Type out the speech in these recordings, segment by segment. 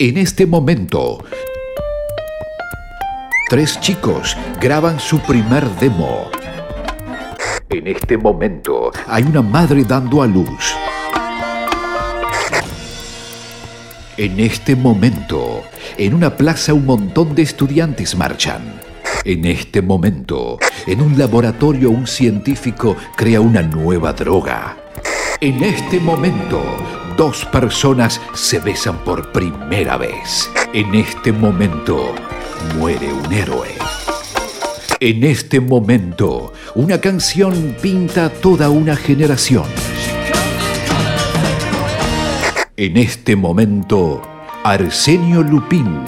En este momento, tres chicos graban su primer demo. En este momento, hay una madre dando a luz. En este momento, en una plaza un montón de estudiantes marchan. En este momento, en un laboratorio un científico crea una nueva droga. En este momento, dos personas se besan por primera vez. En este momento, muere un héroe. En este momento, una canción pinta toda una generación. En este momento, Arsenio Lupin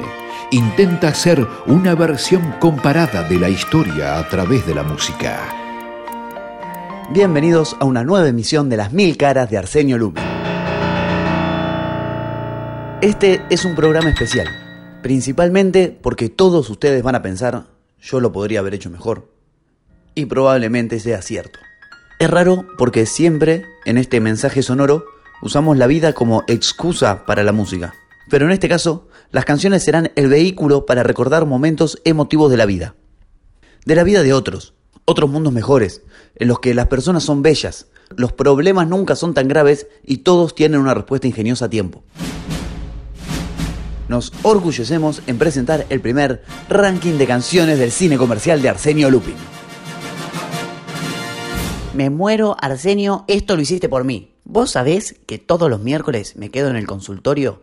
intenta hacer una versión comparada de la historia a través de la música. Bienvenidos a una nueva emisión de Las Mil Caras de Arsenio Lupin. Este es un programa especial, principalmente porque todos ustedes van a pensar, yo lo podría haber hecho mejor. Y probablemente sea cierto. Es raro porque siempre en este mensaje sonoro usamos la vida como excusa para la música. Pero en este caso, las canciones serán el vehículo para recordar momentos emotivos de la vida. De la vida de otros, otros mundos mejores, en los que las personas son bellas, los problemas nunca son tan graves y todos tienen una respuesta ingeniosa a tiempo. Nos orgullecemos en presentar el primer ranking de canciones del cine comercial de Arsenio Lupin. Me muero, Arsenio, esto lo hiciste por mí. ¿Vos sabés que todos los miércoles me quedo en el consultorio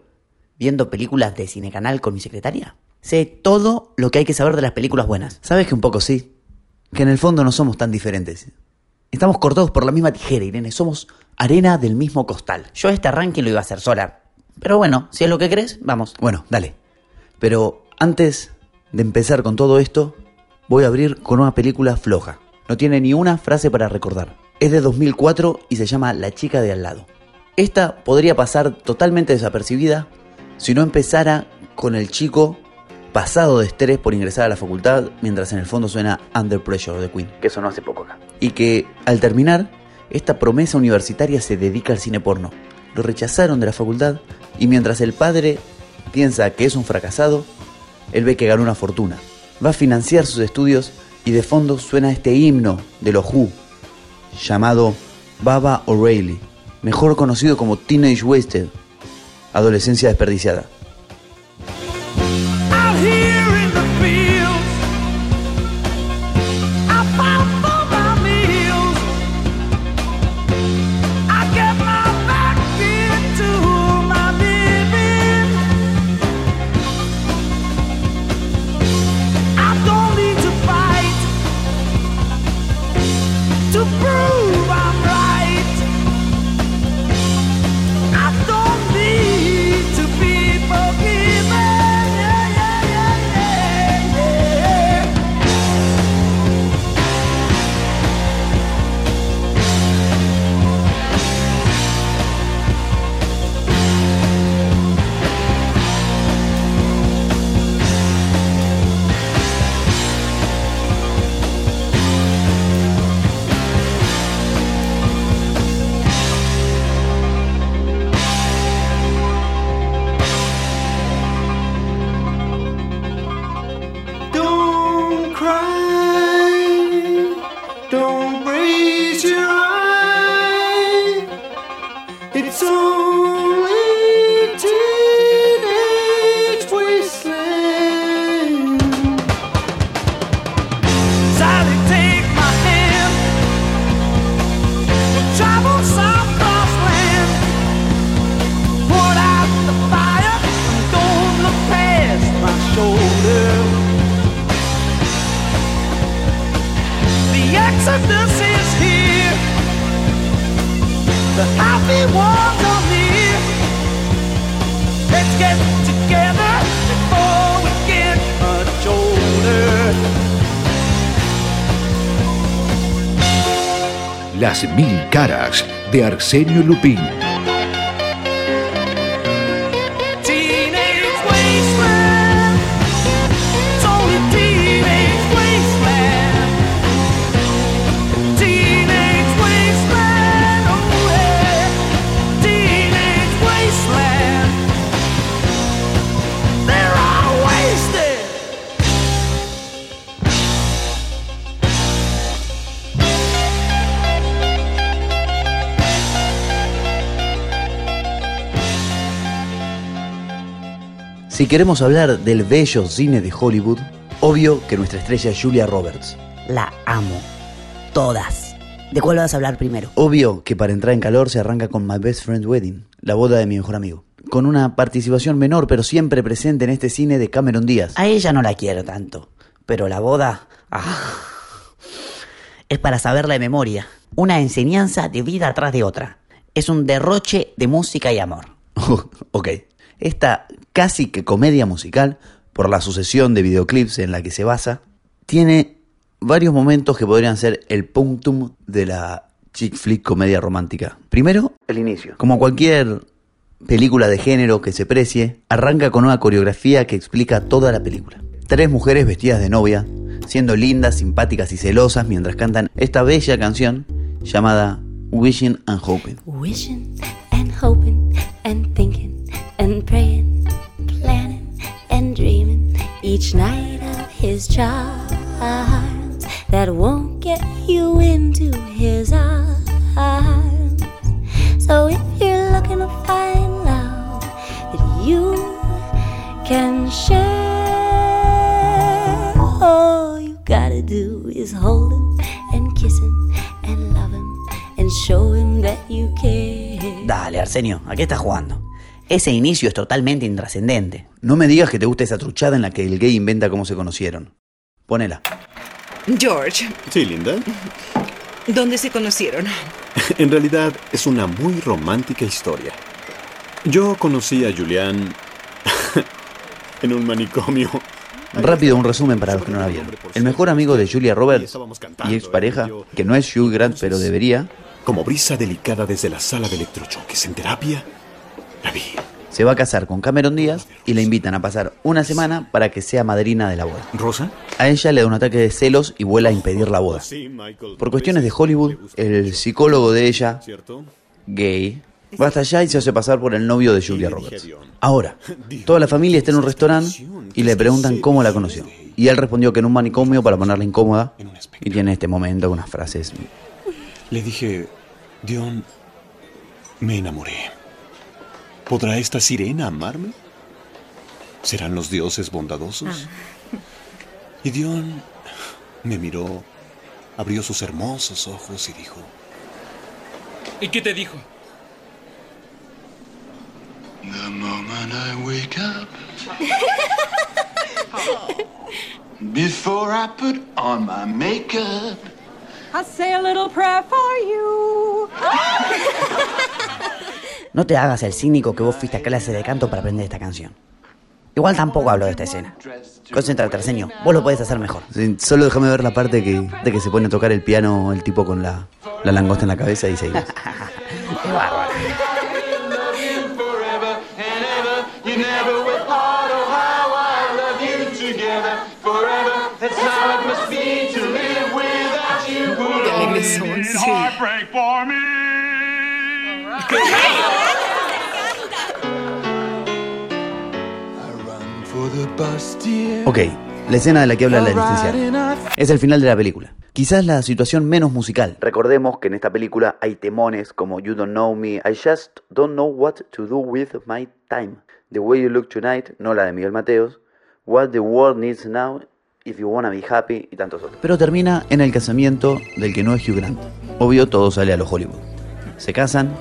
viendo películas de Cinecanal con mi secretaria? Sé todo lo que hay que saber de las películas buenas. Sabes que un poco sí, que en el fondo no somos tan diferentes. Estamos cortados por la misma tijera, Irene, somos arena del mismo costal. Yo este ranking lo iba a hacer sola. Pero bueno, si es lo que crees, vamos. Bueno, dale. Pero antes de empezar con todo esto, voy a abrir con una película floja. No tiene ni una frase para recordar. Es de 2004 y se llama La chica de al lado. Esta podría pasar totalmente desapercibida si no empezara con el chico pasado de estrés por ingresar a la facultad mientras en el fondo suena Under Pressure de Queen, Que sonó hace poco acá. y que al terminar esta promesa universitaria se dedica al cine porno. Lo rechazaron de la facultad y mientras el padre piensa que es un fracasado, él ve que ganó una fortuna. Va a financiar sus estudios y de fondo suena este himno de los Who llamado Baba O'Reilly, mejor conocido como Teenage Wasted, adolescencia desperdiciada. Don't Las mil caras de Arsenio Lupin. Si queremos hablar del bello cine de Hollywood, obvio que nuestra estrella es Julia Roberts. La amo. Todas. ¿De cuál vas a hablar primero? Obvio que para entrar en calor se arranca con My Best Friend's Wedding, la boda de mi mejor amigo. Con una participación menor pero siempre presente en este cine de Cameron Díaz. A ella no la quiero tanto. Pero la boda... ah, es para saberla de memoria. Una enseñanza de vida atrás de otra. Es un derroche de música y amor. ok, esta casi que comedia musical, por la sucesión de videoclips en la que se basa, tiene varios momentos que podrían ser el punctum de la chick flick comedia romántica. Primero, el inicio. Como cualquier película de género que se precie, arranca con una coreografía que explica toda la película. Tres mujeres vestidas de novia, siendo lindas, simpáticas y celosas mientras cantan esta bella canción llamada Wishing and Hoping. Wishing and hoping and each night of his charms that won't get you into his arms. So if you're looking to find love that you can share, all you gotta do is hold him and kiss him and love him and show him that you care. Dale, Arsenio, ¿a qué estás jugando? Ese inicio es totalmente intrascendente. No me digas que te gusta esa truchada en la que el gay inventa cómo se conocieron. Ponela. George, Sí, linda. ¿dónde se conocieron? En realidad es una muy romántica historia. Yo conocí a Julián en un manicomio. Rápido, un resumen para los que no la vieron. El mejor amigo de Julia Roberts y expareja, que no es Hugh Grant pero debería, Como brisa delicada desde la sala de electrochoques en terapia, la vi. Se va a casar con Cameron Díaz y le invitan a pasar una semana para que sea madrina de la boda. ¿Rosa? A ella le da un ataque de celos y vuela a impedir la boda. Por cuestiones de Hollywood, el psicólogo de ella, gay, va hasta allá y se hace pasar por el novio de Julia Roberts. Ahora, toda la familia está en un restaurante y le preguntan cómo la conoció. Y él respondió que en un manicomio para ponerla incómoda y tiene este momento unas frases. Le dije, Dion, me enamoré. ¿Podrá esta sirena amarme? ¿Serán los dioses bondadosos? Y Dion me miró, abrió sus hermosos ojos y dijo, ¿Y qué te dijo? The moment I wake up, before I put on my makeup, I'll say a little prayer for you. No te hagas el cínico que vos fuiste a clase de canto para aprender esta canción. Igual tampoco hablo de esta escena. Concéntrate, Arsenio. Vos lo podés hacer mejor. Sí, Solo déjame ver la parte que, de que se pone a tocar el piano el tipo con la, la langosta en la cabeza y seguimos. Qué bárbaro. sí. Ok, la escena de la que habla la licenciada. Es el final de la película. Quizás la situación menos musical. Recordemos que en esta película hay temones como You Don't Know Me, I Just Don't Know What to Do With My Time, The Way You Look Tonight, no la de Miguel Mateos, What the World Needs Now, If You Wanna Be Happy y tantos otros. Pero termina en el casamiento del que no es Hugh Grant. Obvio, todo sale a los Hollywood. Se casan,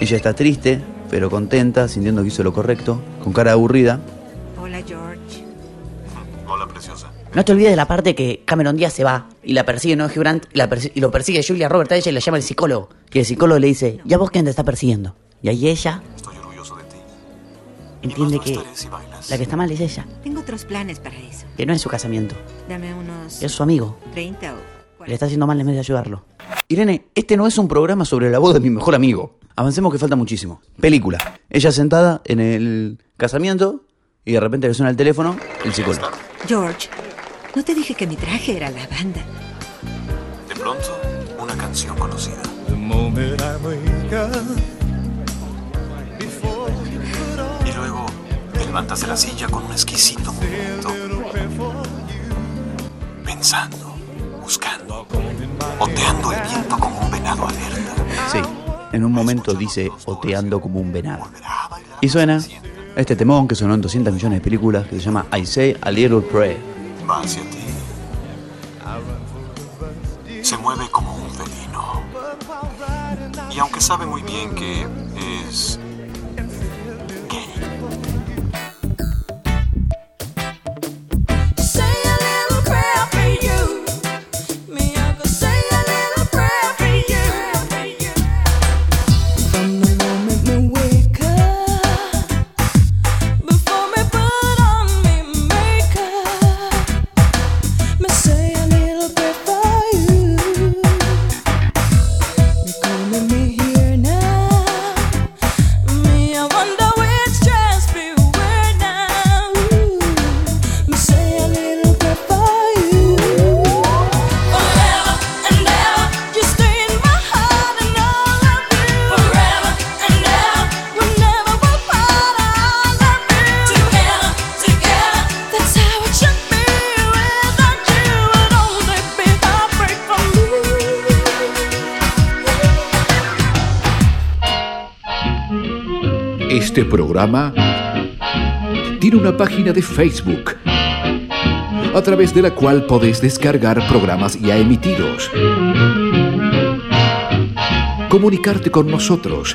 ella está triste, pero contenta, sintiendo que hizo lo correcto, con cara aburrida, Hola, George. hola preciosa. No te olvides de la parte que Cameron Díaz se va y la persigue no Hugh Grant y, la persi- y lo persigue Julia Roberts a ella y la llama el psicólogo. Y el psicólogo le dice, ¿y a vos quién te está persiguiendo? Y ahí ella Estoy orgulloso de ti. entiende que si la que está mal es ella, Tengo otros planes para eso. que no es su casamiento, Dame unos es su amigo. 30 o Le 40. está haciendo mal en vez de ayudarlo. Irene, este no es un programa sobre la boda de mi mejor amigo. Avancemos que falta muchísimo. Película. Ella sentada en el casamiento y de repente le suena el teléfono, el psicólogo. George, ¿no te dije que mi traje era la banda? De pronto, una canción conocida. Y luego, te levantas de la silla con un exquisito movimiento. Pensando, buscando, oteando el viento como un venado alerta. Sí, en un momento dice oteando como un venado. Y suena Este temón que sonó en 200 millones de películas que se llama I Say a Little Prayer. Va hacia ti. Se mueve como un felino. Y aunque sabe muy bien que es tiene una página de Facebook a través de la cual podés descargar programas ya emitidos, comunicarte con nosotros,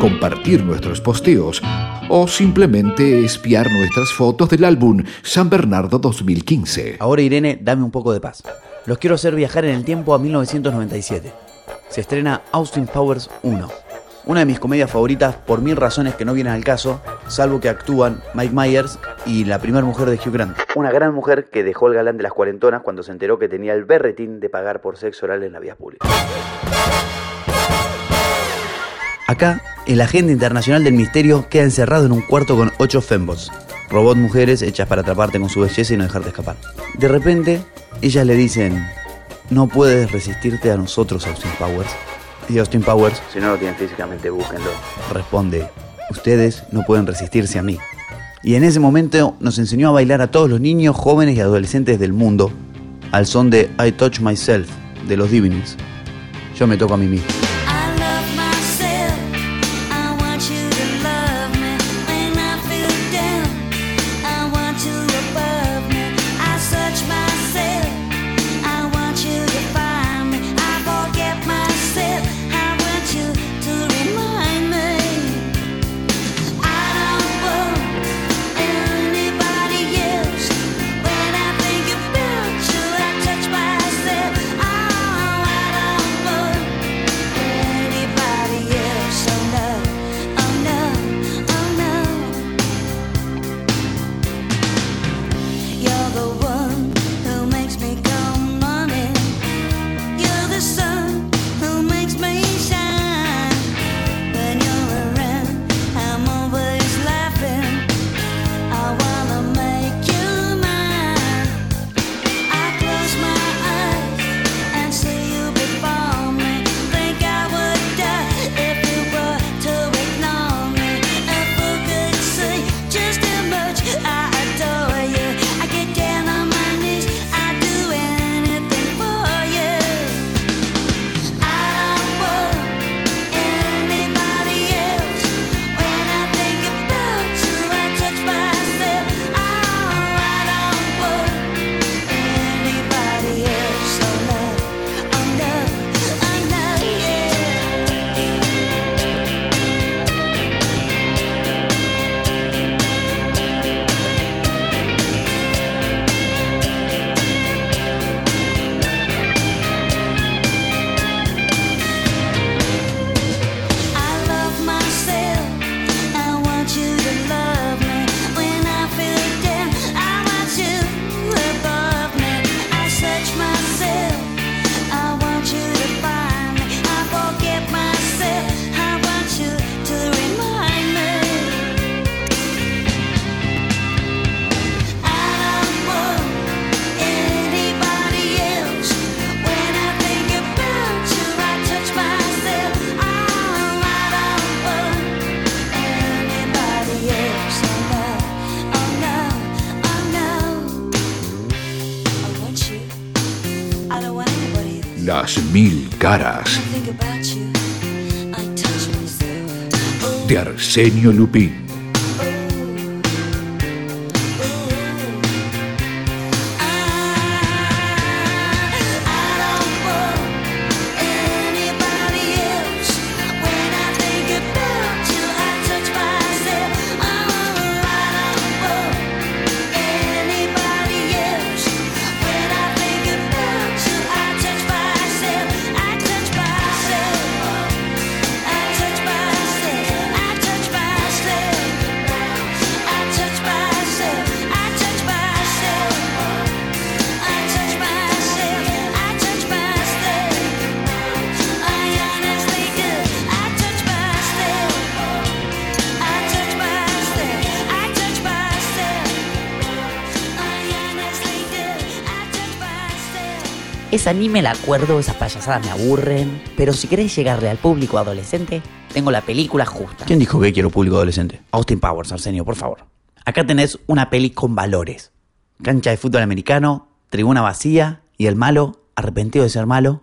compartir nuestros posteos o simplemente espiar nuestras fotos del álbum San Bernardo 2015. Ahora Irene, dame un poco de paz. Los quiero hacer viajar en el tiempo a 1997. Se estrena Austin Powers 1. Una de mis comedias favoritas por mil razones que no vienen al caso, salvo que actúan Mike Myers y la primera mujer de Hugh Grant. Una gran mujer que dejó el galán de las cuarentonas cuando se enteró que tenía el berretín de pagar por sexo oral en la vía pública. Acá, el agente internacional del misterio queda encerrado en un cuarto con ocho fembots, robot mujeres hechas para atraparte con su belleza y no dejarte escapar. De repente, ellas le dicen, no puedes resistirte a nosotros, Austin Powers. Y Austin Powers, si no lo tienen físicamente, búsquenlo, responde, ustedes no pueden resistirse a mí. Y en ese momento nos enseñó a bailar a todos los niños, jóvenes y adolescentes del mundo al son de I Touch Myself de los Divinings. Yo me toco a mí mismo. Arsenio Lupín. Esa ni me la acuerdo, esas payasadas me aburren. Pero si querés llegarle al público adolescente, tengo la película justa. ¿Quién dijo que quiero público adolescente? Austin Powers, Arsenio, por favor. Acá tenés una peli con valores. Cancha de fútbol americano, tribuna vacía y el malo, arrepentido de ser malo,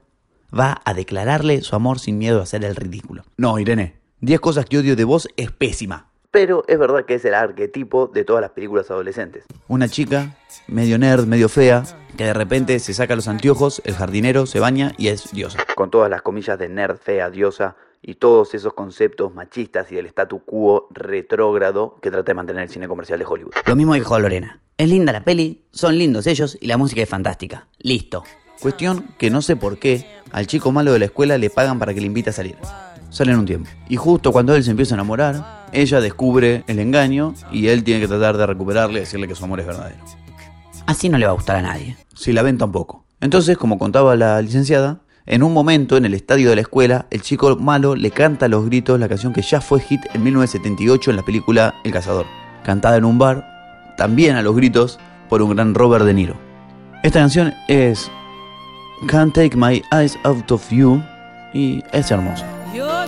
va a declararle su amor sin miedo a hacer el ridículo. No, Irene, 10 cosas que odio de vos es pésima. Pero es verdad que es el arquetipo de todas las películas adolescentes. Una chica, medio nerd, medio fea, que de repente se saca los anteojos, el jardinero se baña y es diosa. Con todas las comillas de nerd, fea, diosa y todos esos conceptos machistas y del statu quo retrógrado que trata de mantener el cine comercial de Hollywood. Lo mismo dijo Lorena. Es linda la peli, son lindos ellos y la música es fantástica. Listo. Cuestión que no sé por qué al chico malo de la escuela le pagan para que le invite a salir. Salen un tiempo. Y justo cuando él se empieza a enamorar, ella descubre el engaño y él tiene que tratar de recuperarle y decirle que su amor es verdadero. Así no le va a gustar a nadie. Si la ven tampoco. Entonces, como contaba la licenciada, en un momento en el estadio de la escuela, el chico malo le canta a los gritos la canción que ya fue hit en 1978 en la película El Cazador, cantada en un bar, también a los gritos, por un gran Robert De Niro. Esta canción es Can't Take My Eyes Out of You y es hermosa.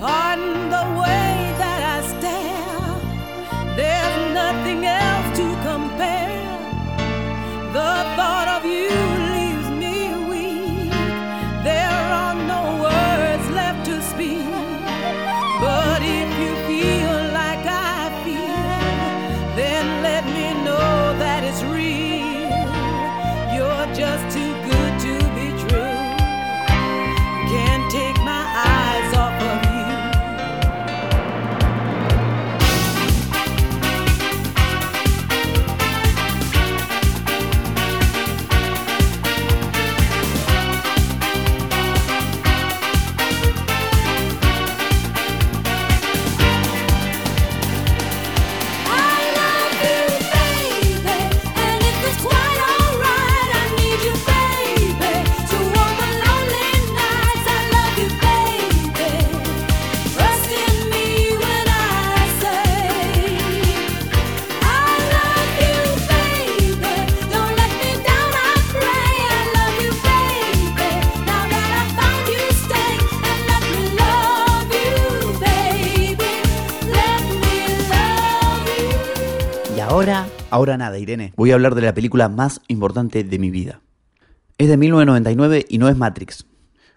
Pardon the way that I stare. There's nothing else to compare. The thought of you ahora, ahora nada, Irene. Voy a hablar de la película más importante de mi vida. Es de 1999 y no es Matrix.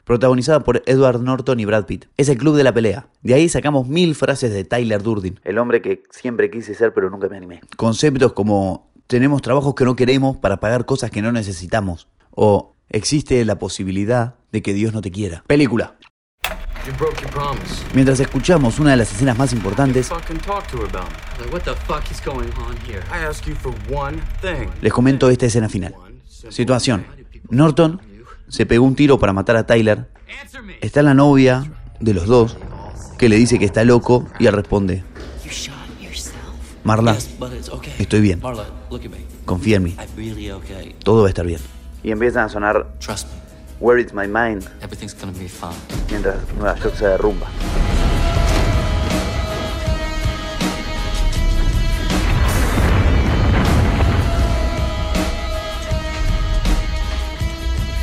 Protagonizada por Edward Norton y Brad Pitt. Es el club de la pelea. De ahí sacamos mil frases de Tyler Durden. El hombre que siempre quise ser pero nunca me animé. Conceptos como tenemos trabajos que no queremos para pagar cosas que no necesitamos. O existe la posibilidad de que Dios no te quiera. Película. Mientras escuchamos una de las escenas más importantes, les comento esta escena final. Situación. Norton se pegó un tiro para matar a Tyler. Está la novia de los dos que le dice que está loco y él responde. Marla, Yes, but it's okay. estoy bien. Marla, look at me. confía en mí, todo va a estar bien. Y empiezan a sonar Trust me. Where is my mind? Everything's gonna be fine. Mientras Nueva York se derrumba.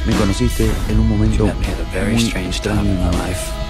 Me conociste en un momento muy extraño en mi vida.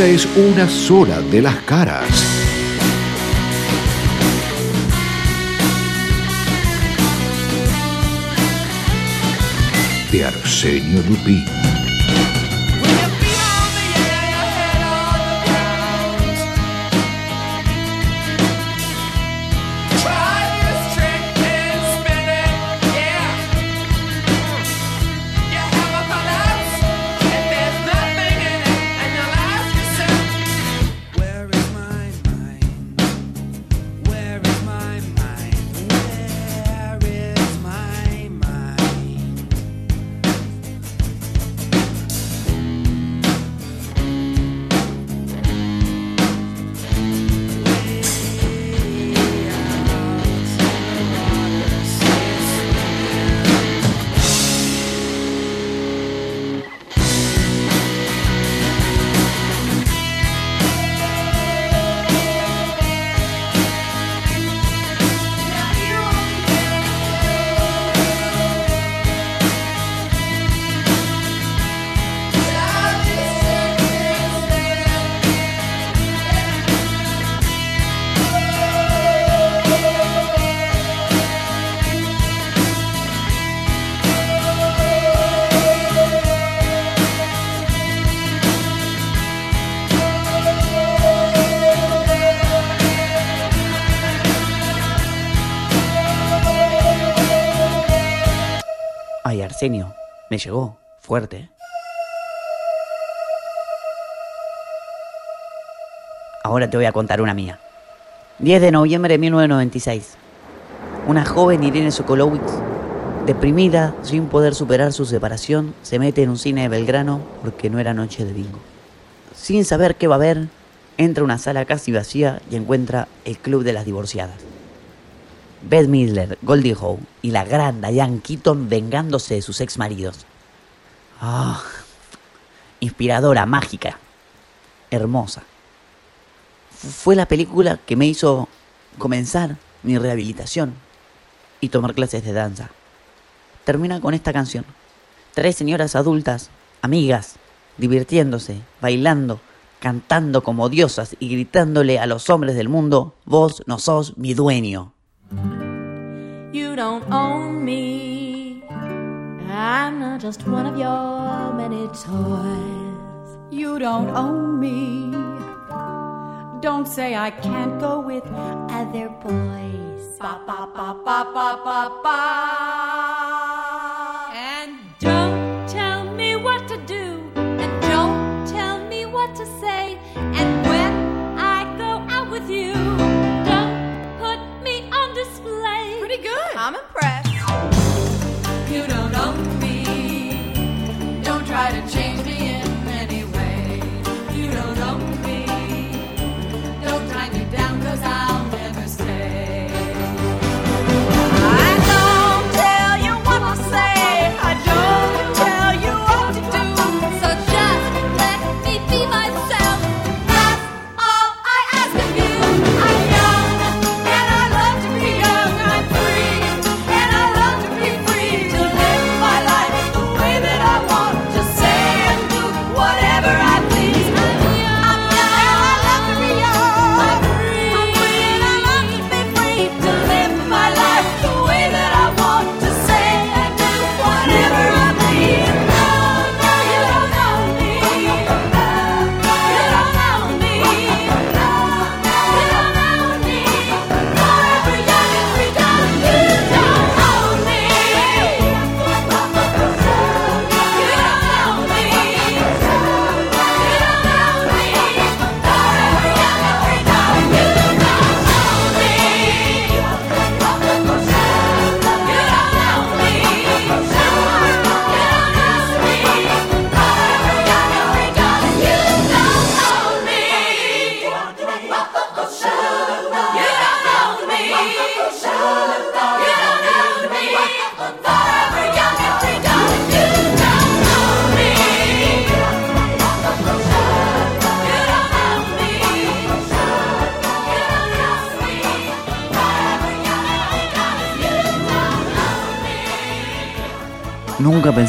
Es una sola de las caras. De Arsenio Lupín. Llegó. Fuerte. ¿eh? Ahora te voy a contar una mía. 10 de noviembre de 1996. Una joven Irene Sokolowicz, deprimida, sin poder superar su separación, se mete en un cine de Belgrano porque no era noche de bingo. Sin saber qué va a ver, entra a una sala casi vacía y encuentra el Club de las Divorciadas. Beth Midler, Goldie Hawn y la gran Diane Keaton vengándose de sus ex maridos. Ah, inspiradora, mágica, hermosa. Fue la película que me hizo comenzar mi rehabilitación y tomar clases de danza. Termina con esta canción. Tres señoras adultas, amigas, divirtiéndose, bailando, cantando como diosas y gritándole a los hombres del mundo, vos no sos mi dueño. You don't own me. I'm not just one of your many toys. You don't own me. Don't say I can't go with other boys. Ba ba ba ba ba ba ba. And don't tell me what to do. And don't tell me what to say.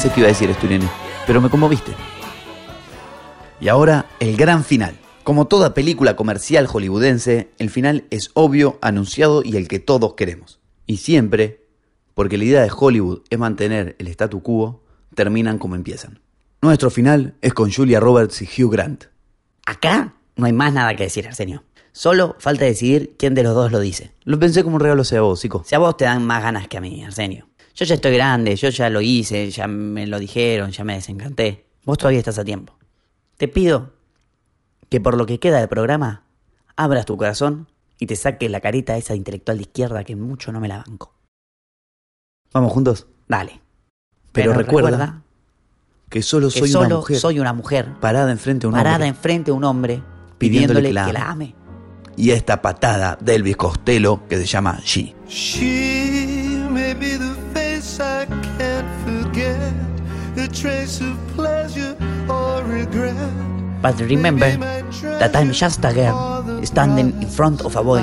Pensé que iba a decir esto, Irene, pero me conmoviste. Y ahora, el gran final. Como toda película comercial hollywoodense, el final es obvio, anunciado y el que todos queremos. Y siempre, porque la idea de Hollywood es mantener el statu quo, terminan como empiezan. Nuestro final es con Julia Roberts y Hugh Grant. Acá no hay más nada que decir, Arsenio. Solo falta decidir quién de los dos lo dice. Lo pensé como un regalo hacia vos, chico. Si a vos te dan más ganas que a mí, Arsenio. Yo ya estoy grande, yo ya lo hice, ya me lo dijeron, ya me desencanté. Vos todavía estás a tiempo. Te pido que por lo que queda del programa, abras tu corazón y te saques la carita esa de intelectual de izquierda que mucho no me la banco. Vamos juntos. Dale. Pero, recuerda, que solo que soy solo una mujer soy una mujer parada enfrente de un parada hombre enfrente de un hombre Pidiéndole pidiéndole, que la que la ame. ame. y esta patada de Elvis Costello que se llama She. She may be the a trace of pleasure or regret. But remember that I'm just a girl standing in front of a boy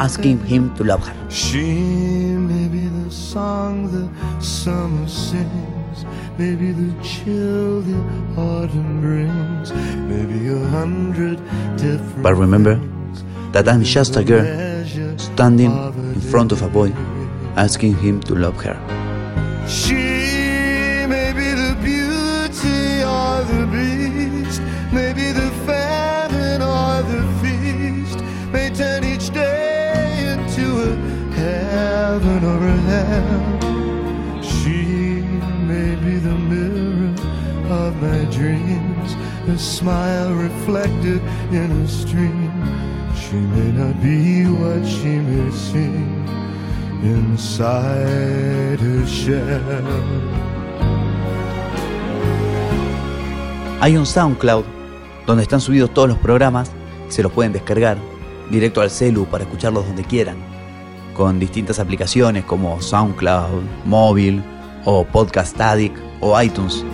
asking him to love her. She may be the song the summer sings, maybe the chill the autumn brings, maybe a hundred different. But remember that I'm just a girl standing in front of a boy asking him to love her. She a hell. She may be the mirror of my dreams, a smile reflected in a stream. She may not be what she may seem inside her shell. Hay un SoundCloud donde están subidos todos los programas, se los pueden descargar directo al celu para escucharlos donde quieran, con distintas aplicaciones como SoundCloud, móvil o Podcast Addict o iTunes.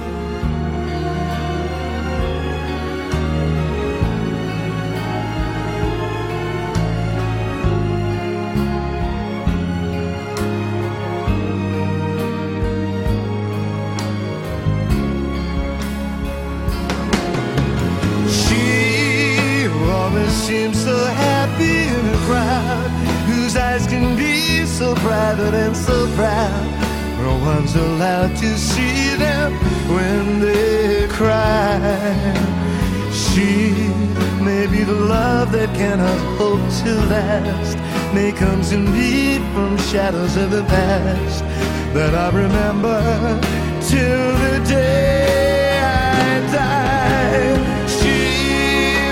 From shadows of the past that I remember till the day I die. She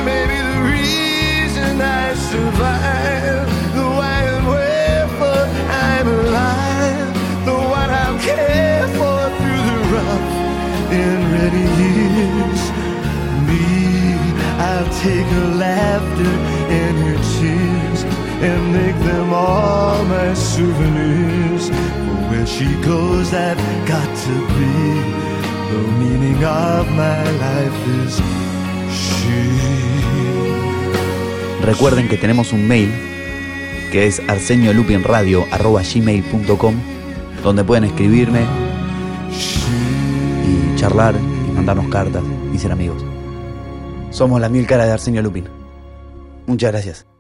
may be the reason I survive, the why and wherefore I'm alive, the one I'll care for through the rough and ready years. Me, I'll take her laughter and her and make them all my souvenirs. For where she goes, I've got to be. The meaning of my life is she. Recuerden que tenemos un mail que es arseniolupinradio.gmail.com donde pueden escribirme y charlar y mandarnos cartas y ser amigos. Somos la mil cara de Arsenio Lupin. Muchas gracias.